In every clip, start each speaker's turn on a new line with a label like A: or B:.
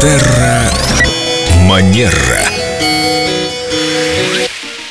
A: Терра Манера.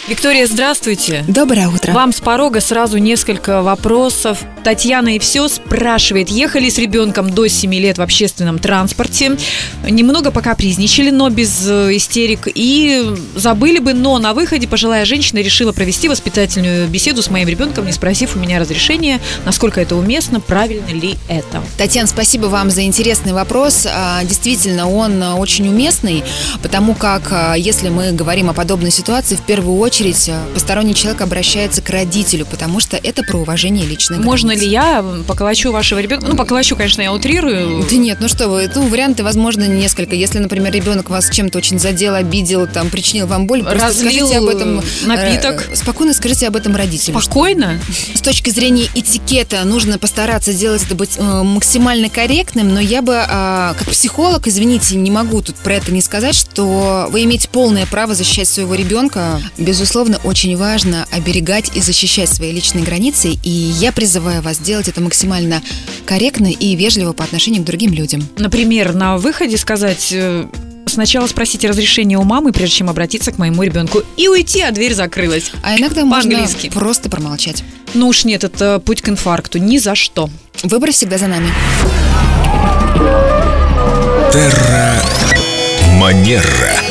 B: Виктория, здравствуйте.
C: Доброе утро.
B: Вам с порога сразу несколько вопросов. Татьяна и все спрашивает, ехали с ребенком до 7 лет в общественном транспорте, немного покапризничали, но без э, истерик, и забыли бы, но на выходе пожилая женщина решила провести воспитательную беседу с моим ребенком, не спросив у меня разрешения, насколько это уместно, правильно ли это.
C: Татьяна, спасибо вам за интересный вопрос. А, Действительно, он очень уместный, потому как а, если мы говорим о подобной ситуации, в первую очередь а, посторонний человек обращается к родителю, потому что это про уважение личной
B: Можно. Ли я поколочу вашего ребенка? Ну, поколочу, конечно, я утрирую.
C: Да нет, ну что вы, ну, варианты, возможно, несколько. Если, например, ребенок вас чем-то очень задел, обидел, там, причинил вам боль, просто
B: Разлил
C: скажите об этом...
B: напиток.
C: э, спокойно скажите об этом родителю.
B: Спокойно?
C: С точки зрения этикета нужно постараться сделать это быть э, максимально корректным, но я бы, а, как психолог, извините, не могу тут про это не сказать, что вы имеете полное право защищать своего ребенка. Безусловно, очень важно оберегать и защищать свои личные границы, и я призываю вас делать это максимально корректно и вежливо по отношению к другим людям.
B: Например, на выходе сказать... э, Сначала спросите разрешение у мамы, прежде чем обратиться к моему ребенку. И уйти, а дверь закрылась.
C: А иногда можно просто промолчать.
B: Ну уж нет, это путь к инфаркту. Ни за что.
C: Выбор всегда за нами.
A: Терра Манера.